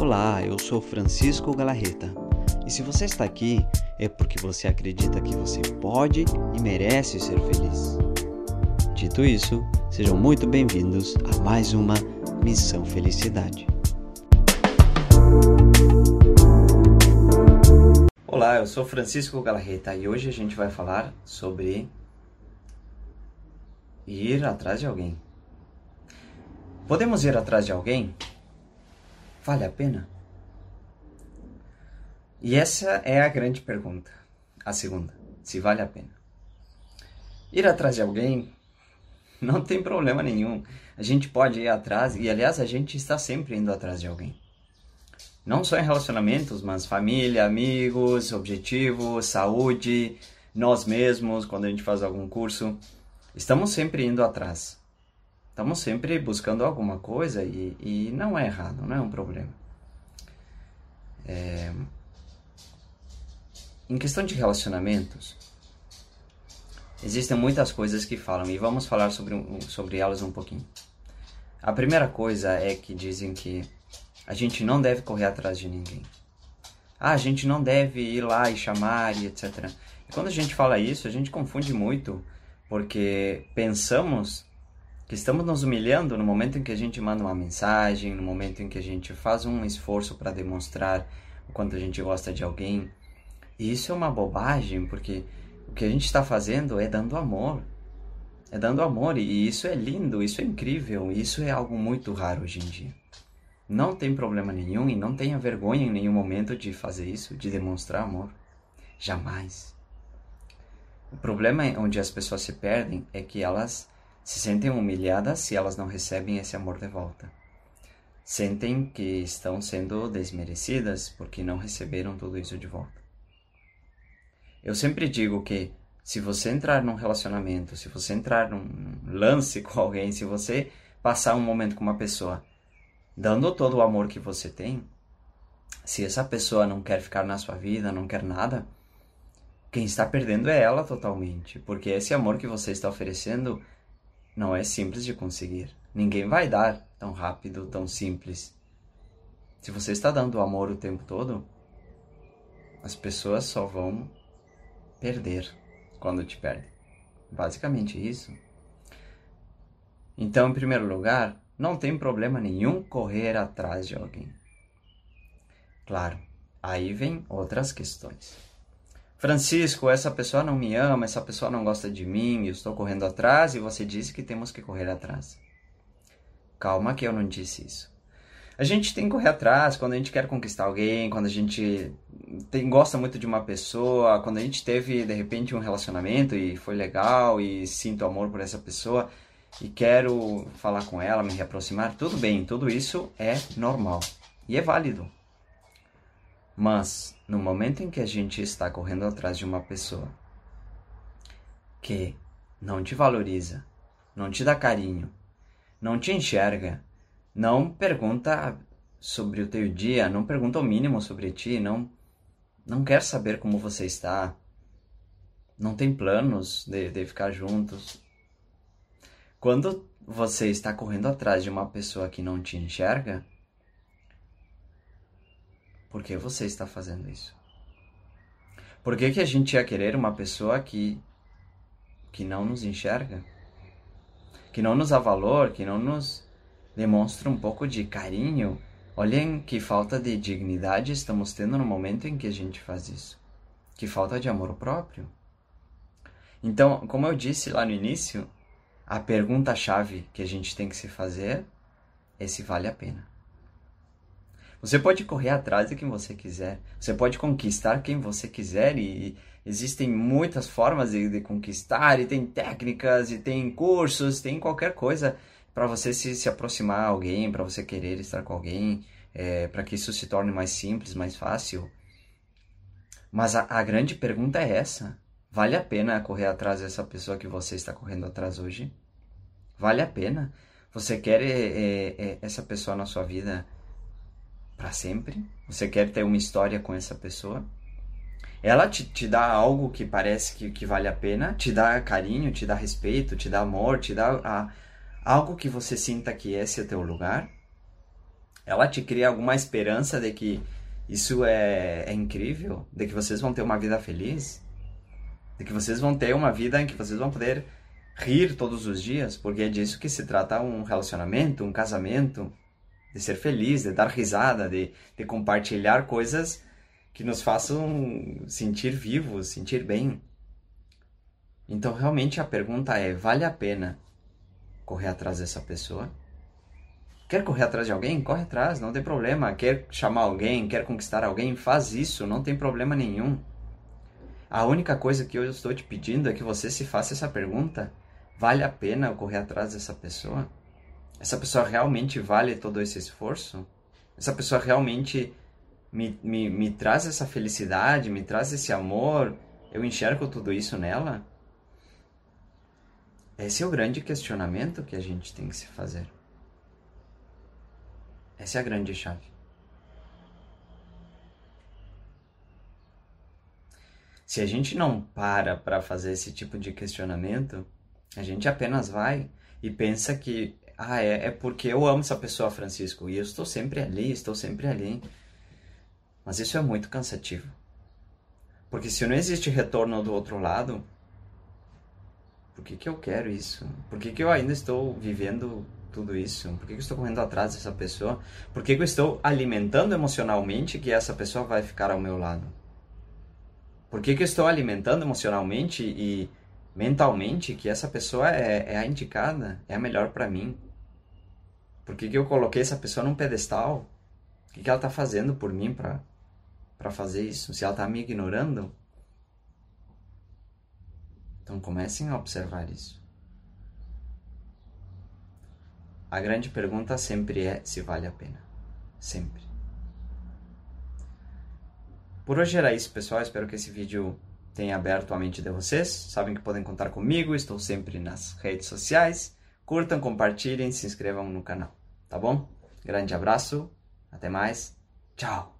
Olá, eu sou Francisco Galarreta. E se você está aqui, é porque você acredita que você pode e merece ser feliz. Dito isso, sejam muito bem-vindos a mais uma Missão Felicidade. Olá, eu sou Francisco Galarreta e hoje a gente vai falar sobre ir atrás de alguém. Podemos ir atrás de alguém? Vale a pena? E essa é a grande pergunta. A segunda, se vale a pena. Ir atrás de alguém não tem problema nenhum. A gente pode ir atrás e, aliás, a gente está sempre indo atrás de alguém. Não só em relacionamentos, mas família, amigos, objetivos, saúde, nós mesmos, quando a gente faz algum curso. Estamos sempre indo atrás. Estamos sempre buscando alguma coisa e, e não é errado, não é um problema. É... Em questão de relacionamentos, existem muitas coisas que falam e vamos falar sobre, sobre elas um pouquinho. A primeira coisa é que dizem que a gente não deve correr atrás de ninguém. Ah, a gente não deve ir lá e chamar e etc. E quando a gente fala isso, a gente confunde muito, porque pensamos que estamos nos humilhando no momento em que a gente manda uma mensagem, no momento em que a gente faz um esforço para demonstrar o quanto a gente gosta de alguém. E isso é uma bobagem, porque o que a gente está fazendo é dando amor. É dando amor, e isso é lindo, isso é incrível, isso é algo muito raro hoje em dia. Não tem problema nenhum e não tenha vergonha em nenhum momento de fazer isso, de demonstrar amor. Jamais. O problema é onde as pessoas se perdem é que elas se sentem humilhadas se elas não recebem esse amor de volta. Sentem que estão sendo desmerecidas porque não receberam tudo isso de volta. Eu sempre digo que se você entrar num relacionamento, se você entrar num lance com alguém, se você passar um momento com uma pessoa dando todo o amor que você tem, se essa pessoa não quer ficar na sua vida, não quer nada, quem está perdendo é ela totalmente, porque esse amor que você está oferecendo não é simples de conseguir. Ninguém vai dar tão rápido, tão simples. Se você está dando amor o tempo todo, as pessoas só vão perder quando te perdem. Basicamente isso. Então, em primeiro lugar, não tem problema nenhum correr atrás de alguém. Claro, aí vem outras questões. Francisco, essa pessoa não me ama, essa pessoa não gosta de mim, eu estou correndo atrás e você disse que temos que correr atrás. Calma que eu não disse isso. A gente tem que correr atrás quando a gente quer conquistar alguém, quando a gente tem, gosta muito de uma pessoa, quando a gente teve de repente um relacionamento e foi legal e sinto amor por essa pessoa e quero falar com ela, me reaproximar, tudo bem, tudo isso é normal e é válido. Mas no momento em que a gente está correndo atrás de uma pessoa que não te valoriza, não te dá carinho, não te enxerga, não pergunta sobre o teu dia, não pergunta o mínimo sobre ti, não não quer saber como você está, não tem planos de, de ficar juntos. Quando você está correndo atrás de uma pessoa que não te enxerga, por que você está fazendo isso? Por que, que a gente ia querer uma pessoa que, que não nos enxerga? Que não nos dá valor, que não nos demonstra um pouco de carinho? Olhem que falta de dignidade estamos tendo no momento em que a gente faz isso. Que falta de amor próprio. Então, como eu disse lá no início, a pergunta-chave que a gente tem que se fazer é se vale a pena. Você pode correr atrás de quem você quiser. Você pode conquistar quem você quiser e existem muitas formas de, de conquistar e tem técnicas e tem cursos, tem qualquer coisa para você se, se aproximar a alguém, para você querer estar com alguém, é, para que isso se torne mais simples, mais fácil. Mas a, a grande pergunta é essa: vale a pena correr atrás dessa pessoa que você está correndo atrás hoje? Vale a pena? Você quer é, é, essa pessoa na sua vida? Para sempre? Você quer ter uma história com essa pessoa? Ela te, te dá algo que parece que, que vale a pena, te dá carinho, te dá respeito, te dá amor, te dá a, algo que você sinta que esse é teu lugar? ela te cria alguma esperança de que isso é, é incrível, de que vocês vão ter uma vida feliz, de que vocês vão ter uma vida em que vocês vão poder rir todos os dias, porque é disso que se trata um relacionamento, um casamento, de ser feliz, de dar risada, de, de compartilhar coisas que nos façam sentir vivos, sentir bem. Então, realmente a pergunta é: vale a pena correr atrás dessa pessoa? Quer correr atrás de alguém? Corre atrás, não tem problema. Quer chamar alguém, quer conquistar alguém? Faz isso, não tem problema nenhum. A única coisa que eu estou te pedindo é que você se faça essa pergunta: vale a pena correr atrás dessa pessoa? Essa pessoa realmente vale todo esse esforço? Essa pessoa realmente me, me, me traz essa felicidade, me traz esse amor? Eu enxergo tudo isso nela? Esse é o grande questionamento que a gente tem que se fazer. Essa é a grande chave. Se a gente não para para fazer esse tipo de questionamento, a gente apenas vai e pensa que ah, é, é porque eu amo essa pessoa, Francisco, e eu estou sempre ali, estou sempre ali. Mas isso é muito cansativo. Porque se não existe retorno do outro lado, por que, que eu quero isso? Por que, que eu ainda estou vivendo tudo isso? Por que, que eu estou correndo atrás dessa pessoa? Por que, que eu estou alimentando emocionalmente que essa pessoa vai ficar ao meu lado? Por que, que eu estou alimentando emocionalmente e mentalmente que essa pessoa é, é a indicada, é a melhor para mim? Por que, que eu coloquei essa pessoa num pedestal? O que, que ela está fazendo por mim para fazer isso? Se ela está me ignorando, então comecem a observar isso. A grande pergunta sempre é se vale a pena. Sempre. Por hoje era isso, pessoal. Espero que esse vídeo tenha aberto a mente de vocês. Sabem que podem contar comigo, estou sempre nas redes sociais. Curtam, compartilhem, se inscrevam no canal. Tá bom? Grande abraço, até mais, tchau!